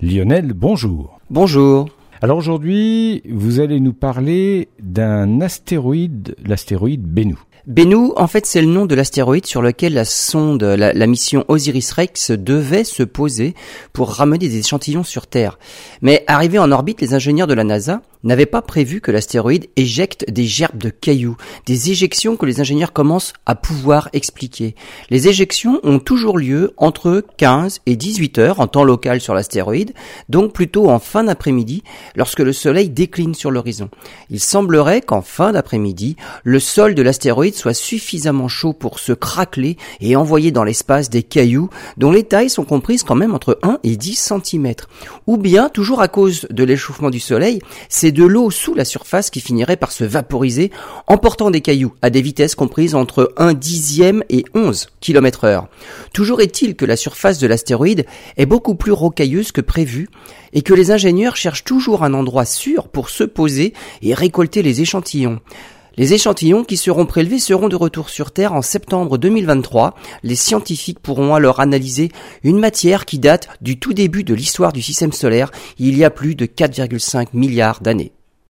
Lionel, bonjour. Bonjour. Alors aujourd'hui, vous allez nous parler d'un astéroïde, l'astéroïde Bennu. Bennu, en fait, c'est le nom de l'astéroïde sur lequel la sonde, la, mission Osiris-Rex devait se poser pour ramener des échantillons sur Terre. Mais arrivé en orbite, les ingénieurs de la NASA n'avaient pas prévu que l'astéroïde éjecte des gerbes de cailloux, des éjections que les ingénieurs commencent à pouvoir expliquer. Les éjections ont toujours lieu entre 15 et 18 heures en temps local sur l'astéroïde, donc plutôt en fin d'après-midi, lorsque le soleil décline sur l'horizon. Il semblerait qu'en fin d'après-midi, le sol de l'astéroïde soit suffisamment chaud pour se craqueler et envoyer dans l'espace des cailloux dont les tailles sont comprises quand même entre 1 et 10 cm. Ou bien, toujours à cause de l'échauffement du soleil, de l'eau sous la surface qui finirait par se vaporiser, emportant des cailloux à des vitesses comprises entre 1 dixième et 11 km heure. Toujours est-il que la surface de l'astéroïde est beaucoup plus rocailleuse que prévu et que les ingénieurs cherchent toujours un endroit sûr pour se poser et récolter les échantillons. Les échantillons qui seront prélevés seront de retour sur Terre en septembre 2023. Les scientifiques pourront alors analyser une matière qui date du tout début de l'histoire du système solaire, il y a plus de 4,5 milliards d'années.